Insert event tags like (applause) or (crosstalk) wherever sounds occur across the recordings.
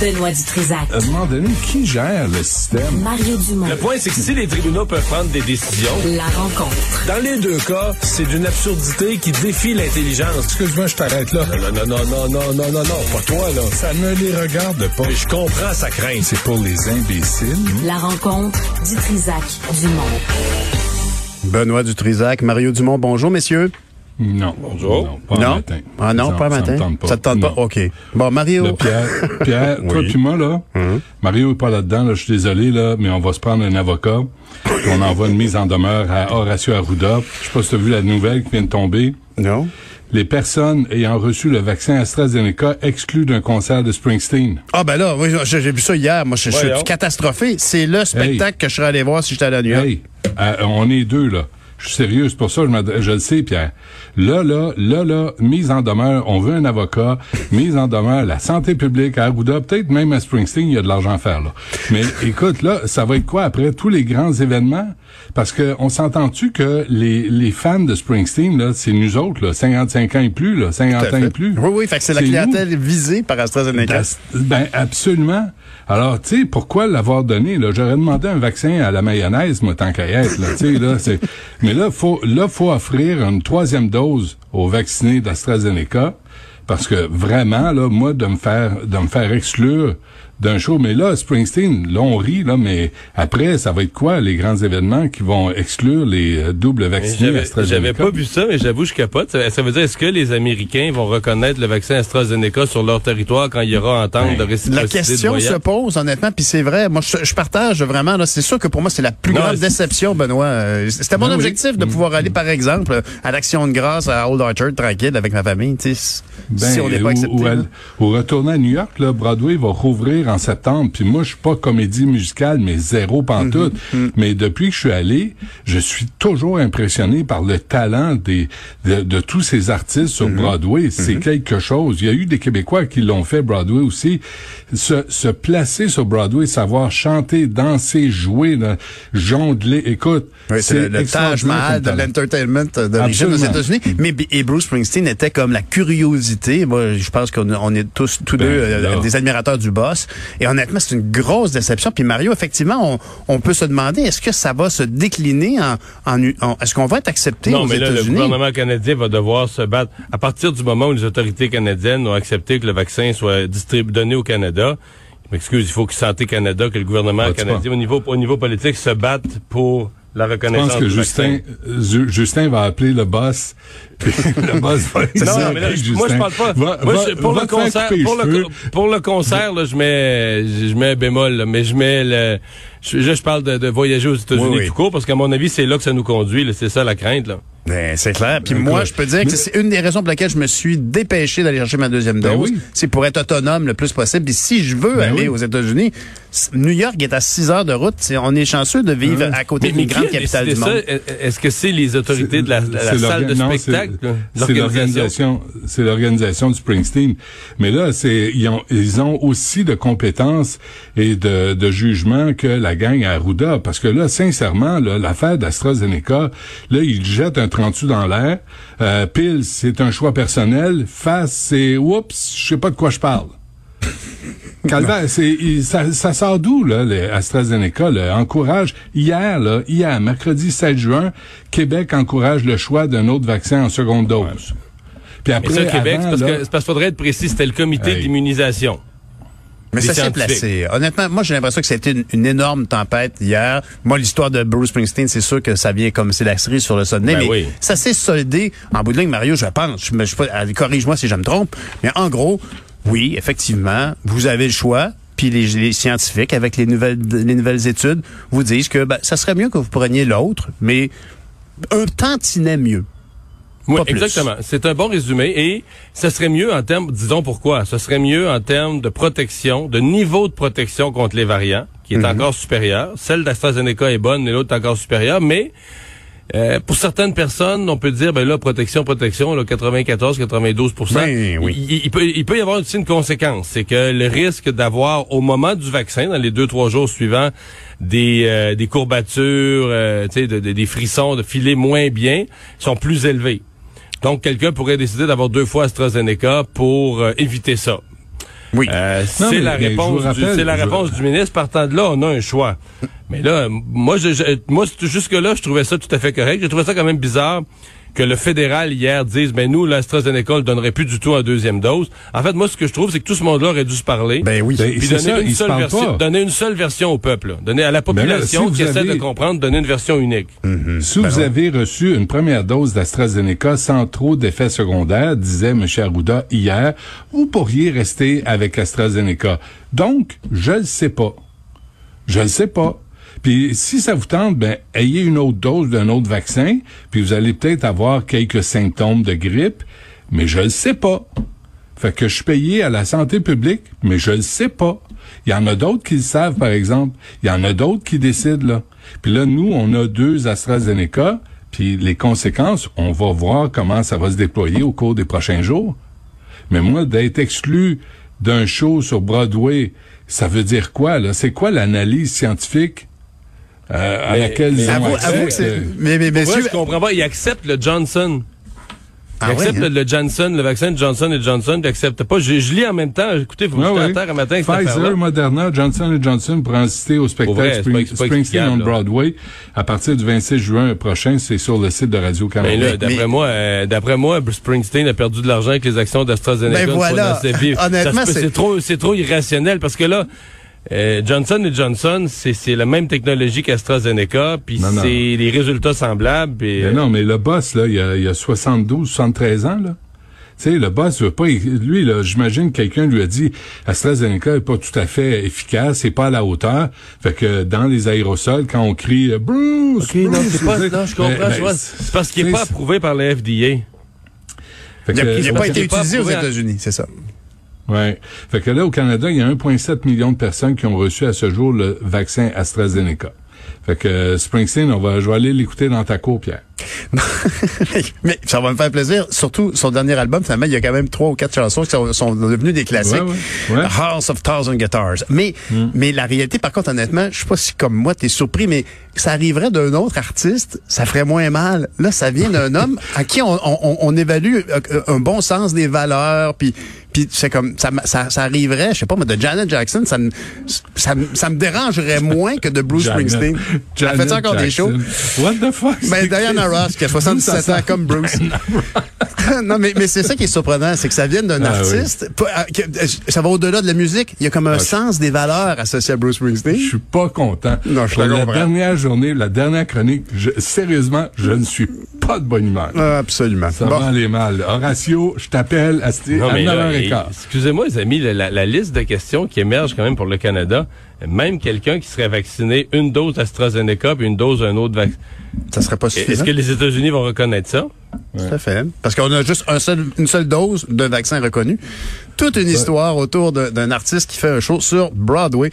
Benoît Dutrisac. À un moment donné, qui gère le système? Mario Dumont. Le point, c'est que si les tribunaux peuvent prendre des décisions, La rencontre. dans les deux cas, c'est d'une absurdité qui défie l'intelligence. Excuse-moi, je t'arrête là. Non, non, non, non, non, non, non, non, pas toi, là. Ça ne les regarde pas. Mais je comprends sa crainte. C'est pour les imbéciles. La rencontre Dutrisac Dumont. Benoît Dutrisac, Mario Dumont, bonjour messieurs. Non. Bonjour. Non, pas non? matin. Ah non, Ça- pas un ça me matin. tente pas. Ça te tente pas? OK. Bon, Mario. Là, Pierre, Pierre (laughs) toi puis moi, là, Mario est pas là-dedans, là, je suis désolé, là, mais on va se prendre un avocat. puis (laughs) on envoie une mise en demeure à Horacio Arruda. Je sais pas si tu as vu la nouvelle qui vient de tomber. Non? Les personnes ayant reçu le vaccin AstraZeneca exclues d'un concert de Springsteen. Ah ben là, oui, j'ai vu ça hier. Moi, je, suis catastrophé. C'est le spectacle que je serais allé voir si j'étais à New York. Hey, euh, on est deux, là. Je suis sérieux, c'est pour ça je, je le sais, Pierre. Là, là, là, là, mise en demeure, on veut un avocat, (laughs) mise en demeure, la santé publique à Arruda, peut-être même à Springsteen, il y a de l'argent à faire, là. Mais (laughs) écoute, là, ça va être quoi après tous les grands événements? Parce que on s'entend-tu que les, les fans de Springsteen, là, c'est nous autres, là, 55 ans et plus, là, 50 Tout à ans et plus. Oui, oui, fait que c'est la nous. clientèle visée par AstraZeneca. Das- Ben, absolument. Alors, tu sais, pourquoi l'avoir donné, là? J'aurais demandé un vaccin à la mayonnaise, moi, tant qu'à être, là, tu sais, là, c'est... (laughs) Mais là, faut, là, faut offrir une troisième dose aux vaccinés d'AstraZeneca, parce que vraiment, là, moi, de me faire, de me faire exclure d'un show, mais là, Springsteen, là, on rit, là, mais après, ça va être quoi, les grands événements qui vont exclure les euh, doubles vaccinés J'avais AstraZeneca? j'avais pas vu ça, mais j'avoue, je capote. Ça, ça veut dire, est-ce que les Américains vont reconnaître le vaccin AstraZeneca sur leur territoire quand il y aura entente de réciprocité La de question voyage? se pose, honnêtement, puis c'est vrai. Moi, je, je partage vraiment. là, C'est sûr que pour moi, c'est la plus Non, grande c'est- déception, Benoît. Euh, C'était mon Ben oui. objectif de pouvoir aller, par exemple, à l'Action de grâce à Old Orchard, tranquille, avec ma famille. tu sais, Ben, si on n'est pas ou- accepté. ou, ou retourner à New York, là, Broadway va rouvrir en septembre. Puis moi, je suis pas comédie musicale, mais zéro pantoute. Mm-hmm. Mais depuis que je suis allé, je suis toujours impressionné par le talent des de, de tous ces artistes sur Mm-hmm. Broadway. C'est quelque chose. Il y a eu des Québécois qui l'ont fait Broadway aussi. Se, se placer sur Broadway, savoir chanter, danser, jouer, jongler. Écoute, Oui, c'est le, le Taj Mahal de l'entertainment d'origine aux. États-Unis. Mais et Bruce Springsteen était comme la curiosité. Moi, je pense qu'on on est tous tous Ben, deux euh, des admirateurs du boss. Et honnêtement, c'est une grosse déception. Puis Mario, effectivement, on, on peut se demander est-ce que ça va se décliner en, en, en- est-ce qu'on va être accepté Non, aux mais là, le États-Unis? gouvernement canadien va devoir se battre. À partir du moment où les autorités canadiennes ont accepté que le vaccin soit distribué, donné au Canada, je m'excuse, il faut que Santé Canada, que le gouvernement Ah, canadien, au niveau, au niveau politique, se batte pour la Je reconnaissance pense que Justin, euh, Ju- Justin va appeler le boss. (laughs) le boss va Non, non, mais là, je- moi, je parle pas. Va- moi, je- pour, va le concert, pour, le, pour concert, là, je mets, je mets un bémol, là, mais je mets le, je, je, je parle de, de voyager aux États-Unis Oui, oui. tout court, parce qu'à mon avis, c'est là que ça nous conduit, c'est ça la crainte, là. Ben, c'est clair. Puis Écoute, moi, je peux dire que c'est une des raisons pour lesquelles je me suis dépêché d'aller chercher ma deuxième Ben dose. oui. C'est pour être autonome le plus possible. Puis si je veux Ben aller oui. aux États-Unis, New York est à 6 heures de route. On est chanceux de vivre Ouais. à côté Mais, d'une mais qui grande a capitale décidé du monde. Est-ce que c'est les autorités de la, la- la C'est salle de non, spectacle? c'est- l'organisation, c'est l'organisation du Springsteen. Mais là, c'est ils ont ils ont aussi de compétences et de, de jugement que la gang à Arruda, parce que là, sincèrement, là, l'affaire d'AstraZeneca, là, ils jettent un 30 dans l'air? Euh, pile, c'est un choix personnel. Face, c'est oups, je sais pas de quoi je parle. (laughs) Calvaire, c'est ça, ça sort d'où là, les AstraZeneca là, encourage? Hier là, hier mercredi 7 juin, Québec encourage le choix d'un autre vaccin en seconde dose. Puis Mais après ça, Québec, avant, parce là, que c'est parce qu'il faudrait être précis, c'était le comité Hey. d'immunisation. Mais ça s'est placé. Honnêtement, moi, j'ai l'impression que c'était une, une énorme tempête hier. Moi, l'histoire de Bruce Springsteen, c'est sûr que ça vient comme c'est la cerise sur le sonnet, Ben mais oui. ça s'est soldé en bout de ligne, Mario, je pense. Je, je, euh, corrige-moi si je me trompe, mais en gros, oui, effectivement, vous avez le choix. Puis les, les scientifiques, avec les nouvelles, les nouvelles études, vous disent que ben, ça serait mieux que vous preniez l'autre, mais un tantinet mieux. Oui, exactement. C'est un bon résumé et ça serait mieux en termes, disons pourquoi, ça serait mieux en termes de protection, de niveau de protection contre les variants, qui est encore supérieur. Celle d'AstraZeneca est bonne et l'autre est encore supérieure, mais euh, pour certaines personnes, on peut dire, ben là, protection, protection, là, 94, 92 Ben oui. il, il peut, il peut y avoir aussi une conséquence, c'est que le risque d'avoir au moment du vaccin, dans les deux trois jours suivants, des, euh, des courbatures, euh, de- de- des frissons, de filer moins bien, sont plus élevés. Donc, quelqu'un pourrait décider d'avoir deux fois AstraZeneca pour euh, éviter ça. Oui. Euh, c'est la je réponse, du, rappelle, c'est la je- réponse du ministre. Partant de là, on a un choix. Mais là, moi, je, je- moi, jusque là, je trouvais ça tout à fait correct. J'ai trouvé ça quand même bizarre que le fédéral hier dise, ben nous, l'AstraZeneca, ne donnerait plus du tout en deuxième dose. En fait, moi, ce que je trouve, c'est que tout ce monde-là aurait dû se parler. Ben oui. Ben, puis c'est donner ça, une seule version, pas. donner une seule version au peuple, là. donner à la là, population si qui essaie avez- de comprendre, donner une version unique. Si vous avez reçu une première dose d'AstraZeneca sans trop d'effets secondaires, disait M. Arruda hier, vous pourriez rester avec AstraZeneca. Donc, je le sais pas. Je le sais pas. Puis si ça vous tente, ben ayez une autre dose d'un autre vaccin, puis vous allez peut-être avoir quelques symptômes de grippe, mais je le sais pas. Fait que je suis payé à la santé publique, mais je le sais pas. Il y en a d'autres qui le savent, par exemple. Il y en a d'autres qui décident, là. Puis là, nous, on a deux AstraZeneca, puis les conséquences, on va voir comment ça va se déployer au cours des prochains jours. Mais moi, d'être exclu d'un show sur Broadway, ça veut dire quoi, là? C'est quoi l'analyse scientifique euh, à Mais- laquelle mais ils Avoue, avoue que c'est. Euh, Mais, mais, Moi, messieurs. je comprends pas? Il accepte le Johnson. Il Ah ouais, accepte hein? le, Johnson, le vaccin de Johnson et Johnson, il accepte pas. Je, je lis en même temps. Écoutez, vous me Ouais, jetez à ouais. terre un matin. Pfizer, Moderna, Johnson Johnson pour assister au spectacle vrai, Spring- pas- Springsteen on là. Broadway à partir du 26 juin prochain. C'est sur le site de Radio-Canada. Mais là, Mais- d'après mais- moi, euh, d'après moi, Springsteen a perdu de l'argent avec les actions d'AstraZeneca. Ben voilà. (laughs) Honnêtement, c'est trop, c'est trop irrationnel parce que là, euh, Johnson et Johnson, c'est c'est la même technologie qu'AstraZeneca, puis c'est des résultats semblables. Mais euh, non, mais le boss, là, il a, il a 72, 73 ans, là. Tu sais, le boss veut pas, lui, là, j'imagine que quelqu'un lui a dit, AstraZeneca est pas tout à fait efficace, c'est pas à la hauteur. Fait que dans les aérosols, quand on crie euh, Bruce, c'est pas, non, je comprends. ben, je vois. ben, c'est parce qu'il n'est tu pas approuvé par la FDA. fait Il n'a pas été est utilisé aux États-Unis, c'est ça. Ouais. Fait que là, au Canada, il y a 1,7 million de personnes qui ont reçu à ce jour le vaccin AstraZeneca. Fait que euh, Springsteen, on va, je vais aller l'écouter dans ta cour, Pierre. (laughs) Mais ça va me faire plaisir. Surtout, son dernier album, finalement, il y a quand même trois ou quatre chansons qui sont, sont devenues des classiques. Ouais, ouais, ouais. House of Thousand Guitars. Mais, mais la réalité, par contre, honnêtement, je sais pas si comme moi, t'es surpris, mais ça arriverait d'un autre artiste, ça ferait moins mal. Là, ça vient d'un (laughs) homme à qui on, on, on évalue euh, un bon sens des valeurs, puis puis c'est comme ça, ça, ça arriverait, je sais pas, mais de Janet Jackson, ça me ça, me- ça me dérangerait moins que de Bruce Janet- Springsteen. Elle Janet fait encore des shows? What the fuck? Ben, Diana Ross, qui a 77 Ça ans comme Bruce. (laughs) non, mais, mais c'est ça qui est surprenant, c'est que ça vient d'un Ah artiste. pas- ah, que- euh, ça va au-delà de la musique. Il y a comme un Ah, je- sens des valeurs associées à Bruce Springsteen. Je suis pas content. Non, je Pour la comprends. dernière journée, la dernière chronique, je- sérieusement, je ne suis pas de bonne humeur. Ah, absolument. Ça Bon. va aller mal. Horatio, je t'appelle à, Non, à mais là, 9h15. excusez-moi, les amis, la, la- la liste de questions qui émerge quand même pour le Canada, même quelqu'un qui serait vacciné une dose AstraZeneca puis une dose d'un autre vaccin. Ça serait pas Est-ce que les États-Unis vont reconnaître ça? Tout à fait. Parce qu'on a juste un seul, une seule dose de vaccin reconnu. Toute une histoire autour d'un artiste qui fait un show sur Broadway.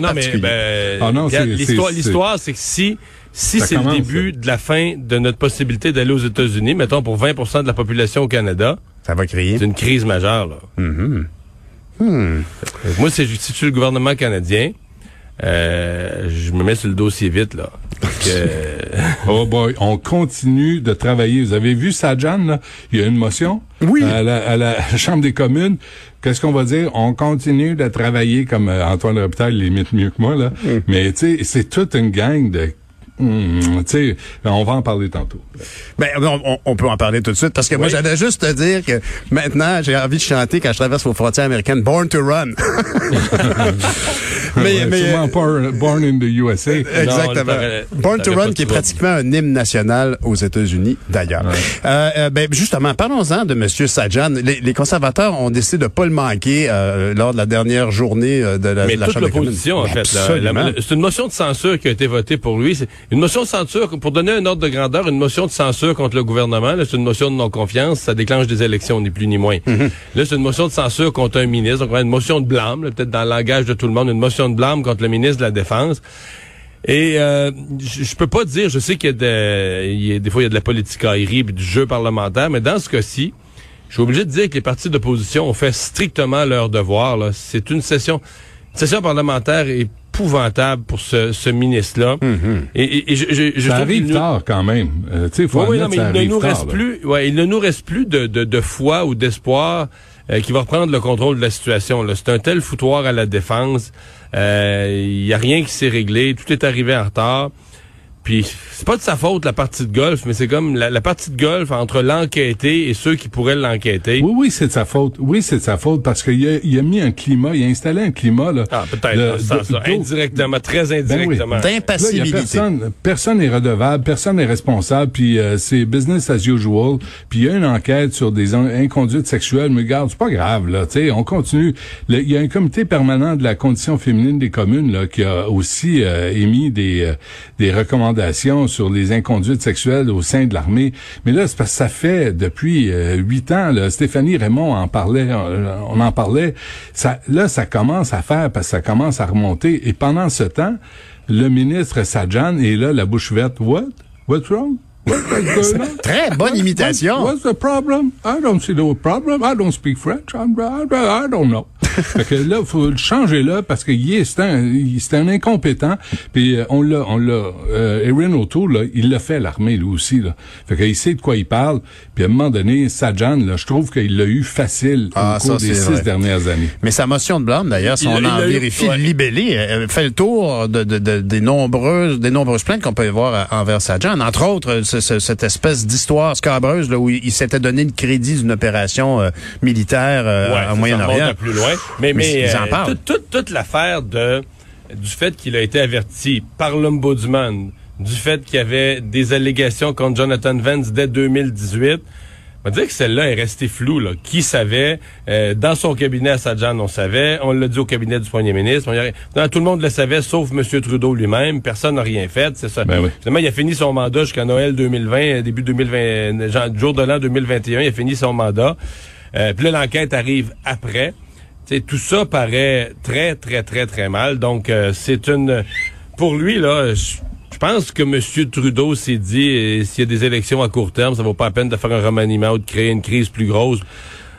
Non, mais ben, Ah l'histoire, c'est que si, si c'est le début de la fin de notre possibilité d'aller aux États-Unis, mettons pour 20% de la population au Canada, Ça va crier. c'est une crise majeure. Là. Mm-hmm. Euh, Moi, si je suis le gouvernement canadien, euh, je me mets sur le dossier vite là. Parce que- (laughs) Oh boy, on continue de travailler. Vous avez vu Sajan, là? Il y a une motion. Oui. À la, à la (laughs) Chambre des communes. Qu'est-ce qu'on va dire? On continue de travailler comme euh, Antoine Robitaille l'imite mieux que moi, là. Mm. Mais, tu sais, c'est toute une gang de... Hum, tu sais, on va en parler tantôt. Ben, on, on- on peut en parler tout de suite parce que moi, j'allais juste te dire que maintenant, j'ai envie de chanter quand je traverse vos frontières américaines Born to Run. (laughs) mais, Ouais, mais, sûrement euh, Born, in the USA. Exactement. Non, t'aurais- Born to Run, qui est pratiquement un hymne national aux États-Unis, d'ailleurs. Euh, euh, ben, justement, parlons-en de M. Sajan. Les, les conservateurs ont décidé de pas le manquer euh, lors de la dernière journée euh, de la, Mais de la toute Chambre des communes. l'opposition, en fait. C'est une motion de censure qui a été votée pour lui. Une motion de censure, pour donner un ordre de grandeur, une motion de censure contre le gouvernement. Là, c'est une motion de non-confiance. Ça déclenche des élections, ni plus ni moins. Mm-hmm. Là, c'est une motion de censure contre un ministre. Donc, on a une motion de blâme, là, peut-être dans le langage de tout le monde, une motion de blâme contre le ministre de la Défense. Et euh, je peux pas dire, je sais qu'il y a, de, il y a des fois il y a de la politique aérie puis du jeu parlementaire, mais dans ce cas-ci, je suis obligé de dire que les partis d'opposition ont fait strictement leur devoir. là. C'est une session, une session parlementaire épouvantable pour ce, ce ministre-là. Et, et- et je, je, je Ça arrive nous- tard quand même. Euh, faut oui, non, mais il ne nous tard, reste là. plus, ouais, il ne nous reste plus de, de, de foi ou d'espoir euh, qui va reprendre le contrôle de la situation. C'est un tel foutoir à la défense. Il y a rien qui s'est réglé. Tout est arrivé en retard. Puis c'est pas de sa faute la partie de golf, mais c'est comme la, la partie de golf entre l'enquêté et ceux qui pourraient l'enquêter. Oui, oui, c'est de sa faute. Oui, c'est de sa faute parce qu'il a, il a mis un climat, il a installé un climat là. Ah, peut-être de- d'eau. indirectement, très indirectement. Là, il y a D'impassibilité. personne, personne n'est redevable, personne n'est responsable, puis euh, c'est business as usual. Puis il y a une enquête sur des in- inconduites sexuelles, mais regarde, c'est pas grave là, tu sais, on continue. Il y a un comité permanent de la condition féminine des communes là qui a aussi euh, émis des euh, des recommandations sur les inconduites sexuelles au sein de l'armée. Mais là, c'est parce que ça fait depuis euh, huit ans. Là, Stéphanie Raymond en parlait, on en parlait. Ça, là, ça commence à faire parce que ça commence à remonter. Et pendant ce temps, le ministre Sajjan est là, la bouche verte. What? What's wrong? (laughs) Très bonne imitation. What's the problem? I don't see no problem. I don't speak French. I'm, I, I don't know. (laughs) fait que là, faut le changer là parce que c'est un, c'est un incompétent. Puis euh, on l'a, on l'a. Euh, Erin O'Toole, là, il l'a fait à l'armée lui aussi là. Fait qu'il sait de quoi il parle. Puis à un moment donné, Sajan, là, je trouve qu'il l'a eu facile Ah, au cours ça, des six vrai. dernières années. Mais sa motion de blâme, d'ailleurs, si Il- on il en vérifie ouais. le libellé, elle fait le tour de, de- de- des nombreuses des nombreuses plaintes qu'on peut voir euh, envers Sajan. Entre autres, ce- ce- cette espèce d'histoire scabreuse là, où il, il s'était donné le crédit d'une opération euh, militaire euh, Ouais, remonte Moyen-Orient. plus loin. Mais, Mais mais, ils en euh, parlent. toute- l'affaire de du fait qu'il a été averti par l'ombudsman, du fait qu'il y avait des allégations contre Jonathan Vance dès 2018. On va dire que celle-là est restée floue. Là. Qui savait? Euh, dans son cabinet à Sajan, on savait. On l'a dit au cabinet du premier ministre. On y a- non, tout le monde le savait, sauf M. Trudeau lui-même. Personne n'a rien fait. C'est ça. Ben oui. Finalement, il a fini son mandat jusqu'à Noël 2020, euh, début 2020, genre, jour de l'an 2021. Il a fini son mandat. Euh, Puis là, l'enquête arrive après. Tout ça paraît très, très, très, très mal. Donc, euh, c'est une... Pour lui, là, je je pense que M. Trudeau s'est dit, euh, s'il y a des élections à court terme, ça vaut pas la peine de faire un remaniement ou de créer une crise plus grosse.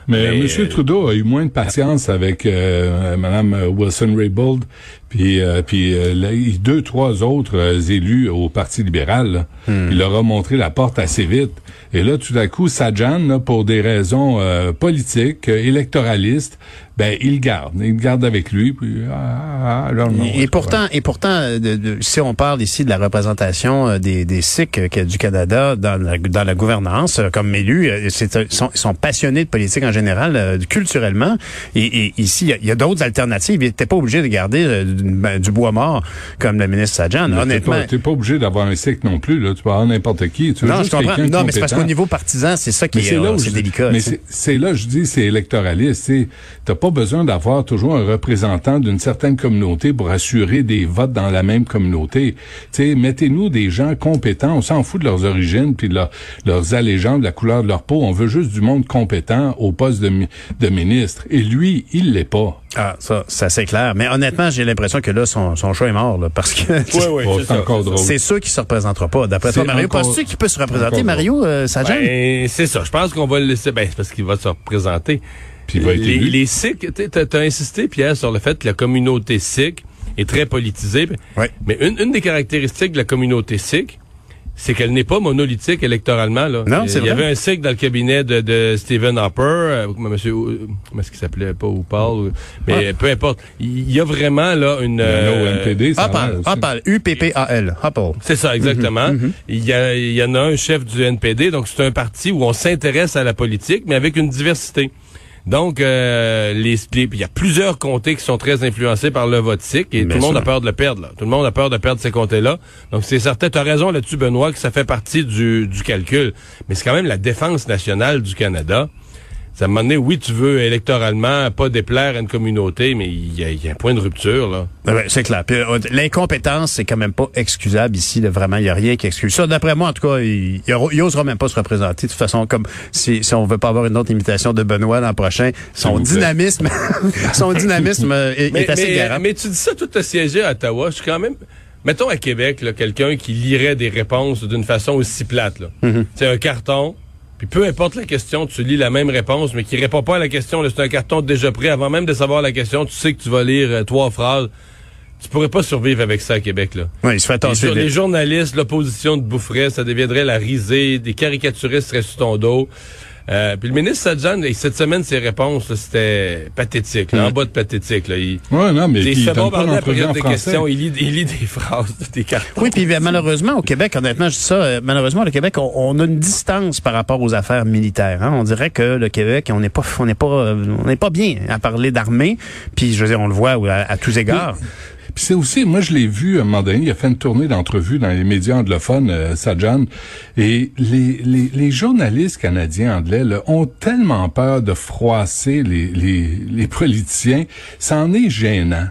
Mais, Mais, M. euh, Trudeau a eu moins de patience avec euh, Mme Wilson-Raybould, puis euh, puis euh, deux, trois autres euh, élus au Parti libéral. là. Hmm. Il leur a montré la porte assez vite. Et là, tout à coup, Sajan, là, pour des raisons euh, politiques, euh, électoralistes, ben il garde. Il garde avec lui. Puis, ah, ah, I don't know Et, pourtant, et pourtant, euh, de- de- si on parle ici de la représentation euh, des, des Sikhs euh, du Canada dans la, dans la gouvernance, comme élus, ils sont, sont passionnés de politique en général, culturellement. Et, et ici, il y a- d'autres alternatives. Ils n'étaient pas obligés de garder du, ben, du bois mort comme le ministre Sajan. Mais t'es Honnêtement. pas- T'es pas, obligé d'avoir un cycle non plus. Là. Tu peux avoir n'importe qui. Tu veux Non, je comprends. Non, mais c'est parce qu'au niveau partisan, c'est ça qui Mais est, là je- délicat. Mais c'est- là, je dis, c'est électoraliste. Tu n'as pas besoin d'avoir toujours un représentant d'une certaine communauté pour assurer des votes dans la même communauté. Tu sais, mettez-nous des gens compétents. On s'en fout de leurs origines puis de leur- leurs allégeances, de la couleur de leur peau. On veut juste du monde compétent au poste de, mi- de ministre. Et lui, il l'est pas. Ah, ça, ça c'est clair. Mais honnêtement, j'ai l'impression que là, son, son choix est mort, là, parce que Oui, oui, (laughs) Oh, c'est ça, encore ça. drôle. c'est sûr qu'il se représentera pas. D'après toi, Mario, encore- penses-tu qu'il peut se représenter, Mario euh, Sajan? Ben, c'est ça. Je pense qu'on va le laisser. Ben, c'est parce qu'il va se représenter. Puis il va être les, élu. les Sikhs, tu as insisté, Pierre, sur le fait que la communauté sikh est très politisée. Ouais. Mais une, une des caractéristiques de la communauté sikh, c'est qu'elle n'est pas monolithique électoralement. Là. Non, Il c'est y vrai. avait un sikh dans le cabinet de, de Stephen Harper, euh, monsieur, euh, comment est-ce qu'il s'appelait, pas ou Paul, mais peu importe. Il y a vraiment là une... Il y euh, NPD, ça Hopal. Hopal, U-P-P-A-L, Hopal. c'est ça, exactement. Il, y a, il y en a un chef du NPD, donc c'est un parti où on s'intéresse à la politique, mais avec une diversité. Donc, euh, les, il y a plusieurs comtés qui sont très influencés par le vote et Bien tout le monde sûr. a peur de le perdre. Là. Tout le monde a peur de perdre ces comtés-là. Donc, c'est certain. Tu as raison là-dessus, Benoît, que ça fait partie du, du calcul. Mais c'est quand même la défense nationale du Canada. Ça à un moment donné, oui, tu veux électoralement pas déplaire à une communauté, mais il y a, il y a un point de rupture, là. Ah ben, c'est clair. Euh, L'incompétence, c'est quand même pas excusable ici. là. vraiment, il n'y a rien qui excuse ça. D'après moi, en tout cas, il, il, aura- il osera même pas se représenter. De toute façon, comme si, si on veut pas avoir une autre imitation de Benoît l'an prochain, son dynamisme, (laughs) son dynamisme euh, est, est assez garant. mais tu dis ça, tout siégé à Ottawa. Je suis quand même. Mettons à Québec, quelqu'un qui lirait des réponses d'une fason aussi plate. là. Mm-hmm. C'est un carton. Puis peu importe la question, tu lis la même réponse, mais qui répond pas à la question. là, C'est un carton déjà pris. Avant même de savoir la question, tu sais que tu vas lire euh, trois phrases. Tu pourrais pas survivre avec ça à Québec. là. Oui, il se fait jour- les journalistes, l'opposition te boufferait, ça deviendrait la risée, des caricaturistes seraient sur ton dos. Euh, puis le ministre Sajjan, et cette semaine, ses réponses, là, c'était pathétique, là, en bas de pathétique. Là. Il, Ouais, non, mais il se en des questions, il lit, il lit des (laughs) phrases, des cartons. Oui, puis ben, malheureusement, au Québec, honnêtement, je dis ça, euh, malheureusement, le Québec, on, on a une distance par rapport aux affaires militaires. hein. On dirait que le Québec, on n'est pas, on n'est pas, on n'est pas bien à parler d'armée. Puis, je veux dire, on le voit à, à tous égards. Puis c'est aussi, moi je l'ai vu un moment donné, il a fait une tournée d'entrevues dans les médias anglophones, euh, Sajjan, et les, journalistes canadiens anglais là, ont tellement peur de froisser les, les, les politiciens, c'en est gênant.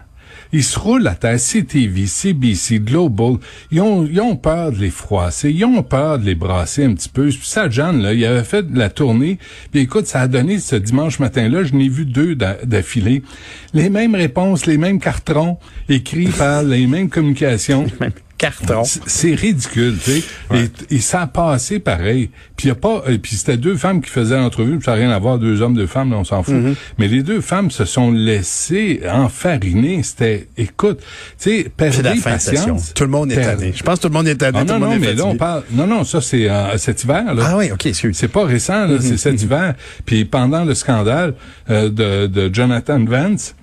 Ils se roulent à terre, CTV, CBC, Global, ils ont, ils ont peur de les froisser, ils ont peur de les brasser un petit peu. Puis Sajjan, là, il avait fait de la tournée, puis écoute, ça a donné ce dimanche matin-là, je n'ai vu deux d'a- d'affilée, les mêmes réponses, les mêmes cartons, écrits par les mêmes communications. (laughs) Carton. C'est- ridicule, tu sais. Et, et ça a passé pareil. Puis y a pas, et puis c'était deux femmes qui faisaient l'entrevue, ça n'a rien à voir, deux hommes, deux femmes, là, on s'en fout. Mm-hmm. Mais les deux femmes se sont laissées enfariner. C'était, écoute, tu sais, session. patience. Tout le monde est tanné. Je pense que tout le monde est tanné. Ah, tout non, non, est mais là, on parle, non, non, ça, c'est euh, cet hiver, là. Ah oui, OK. C'est pas récent, là, c'est cet hiver. Puis pendant le scandale euh, de, de Jonathan Vance,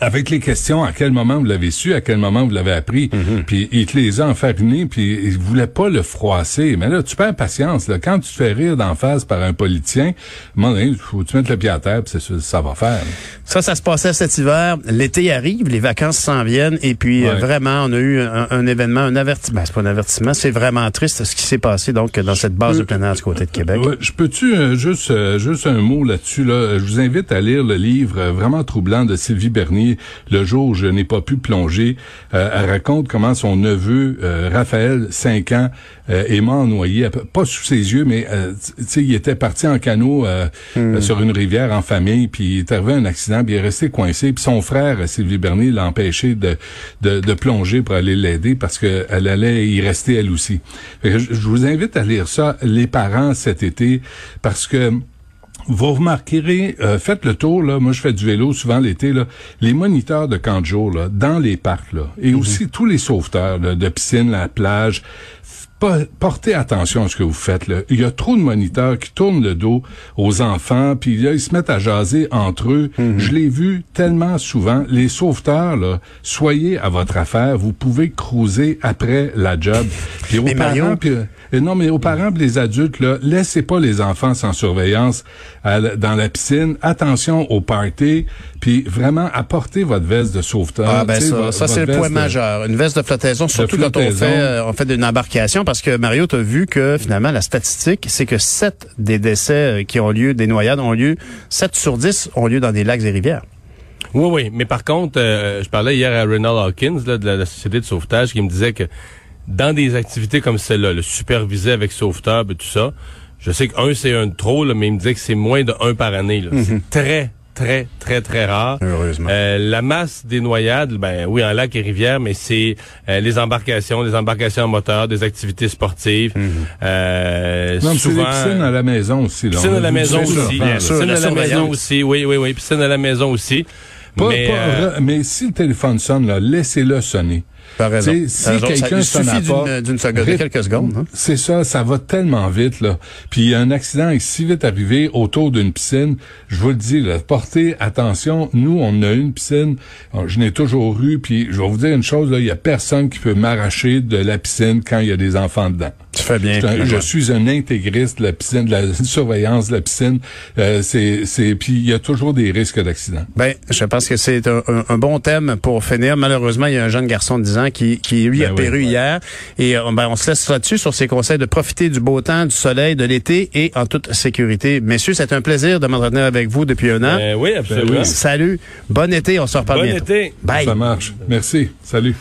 avec les questions, à quel moment vous l'avez su, à quel moment vous l'avez appris, puis il te les a enfarinés, puis il voulait pas le froisser. Mais là, tu perds patience. Là. Quand tu te fais rire d'en face par un politicien, donné, faut que tu mettes le pied à terre, puis c'est ça, ça va faire. Ça, ça se passait cet hiver. L'été arrive, les vacances s'en viennent, et puis Ouais. euh, vraiment, on a eu un, un événement, un avertissement. C'est pas un avertissement, c'est vraiment triste ce qui s'est passé donc dans cette base de plein air du côté de Québec. Ouais, je peux-tu euh, juste euh, juste un mot là-dessus là? Je vous invite à lire le livre vraiment troublant de Sylvie Bernier, Le jour où je n'ai pas pu plonger. Euh, elle raconte comment son neveu euh, Raphaël, 5 ans, euh, est mort noyé, pas sous ses yeux, mais euh, tu sais, il était parti en canot euh, euh, sur une rivière en famille, puis il est arrivé à un accident, puis il est resté coincé. Puis son frère Sylvie Bernier l'a empêché de, de de plonger pour aller l'aider parce que elle allait y rester elle aussi. Je vous invite à lire ça, les parents cet été, parce que vous remarquerez, euh, faites le tour, là, moi je fais du vélo souvent l'été, là, les moniteurs de camp de jour, là, dans les parcs, là, et aussi tous les sauveteurs là, de piscine, la plage, portez attention à ce que vous faites. Là. Il y a trop de moniteurs qui tournent le dos aux enfants, puis là, ils se mettent à jaser entre eux. Je l'ai vu tellement souvent. Les sauveteurs, là, soyez à votre affaire. Vous pouvez cruiser après la job. Puis aux Mais Mario- parents, puis, euh, non, mais aux parents et les adultes, là, laissez pas les enfants sans surveillance à la- dans la piscine. Attention au party, puis vraiment apportez votre veste de sauveteur. Ah ben ça, c'est le point de- majeur. Une veste de flottaison, surtout quand on fait, euh, on fait une embarcation, parce que Mario, tu as vu que finalement la statistique, c'est que 7 des décès euh, qui ont lieu, des noyades ont lieu, 7 sur 10 ont lieu dans des lacs et rivières. Oui, oui. Mais par contre, euh, je parlais hier à Renald Hawkins là, de la, la Société de sauvetage qui me disait que dans des activités comme celle-là, le supervisé avec sauveteur et tout ça, je sais qu'un, c'est un de trop, là, mais il me disait que c'est moins de un par année. là. C'est très, très, très, très rare. Heureusement. Euh, la masse des noyades, ben oui, en lac et rivière, mais c'est euh, les embarcations, des embarcations en moteur, des activités sportives. Euh, Non, mais c'est les souvent, piscines à la maison aussi. Là. Piscine On à la maison aussi. souvent, là. bien sûr. Piscine la à la maison aussi. Oui, oui, oui. Piscine à la maison aussi. Pas- mais, pas- euh, mais si le téléphone sonne, là, laissez-le sonner. Sais, T'as si quelqu'un sonne à d'une- seconde, de quelques secondes. hein. C'est ça, ça va tellement vite, là. Puis un accident est si vite arrivé autour d'une piscine. Je vous le dis, là, portez attention. Nous, on a une piscine. Alors, Je n'ai toujours eu. Puis je vais vous dire une chose, là, il y a personne qui peut m'arracher de la piscine quand il y a des enfants dedans. Tu fais bien. Je, je suis un intégriste de la piscine, de la (laughs) surveillance de la piscine. Euh, c'est, c'est, puis il y a toujours des risques d'accident. Ben, je pense que c'est un, un- un bon thème pour finir. Malheureusement, il y a un jeune garçon de 10 ans qui, qui lui, Ben a oui, péru ouais. hier. Et euh, ben, on se laisse là-dessus sur ses conseils de profiter du beau temps, du soleil, de l'été et en toute sécurité. Messieurs, c'est un plaisir de m'entretenir avec vous depuis un an. euh, oui, absolument. Ben oui. Salut. Bon été. On se reparle Bon bientôt. été. Bye. Ça marche. Merci. Salut.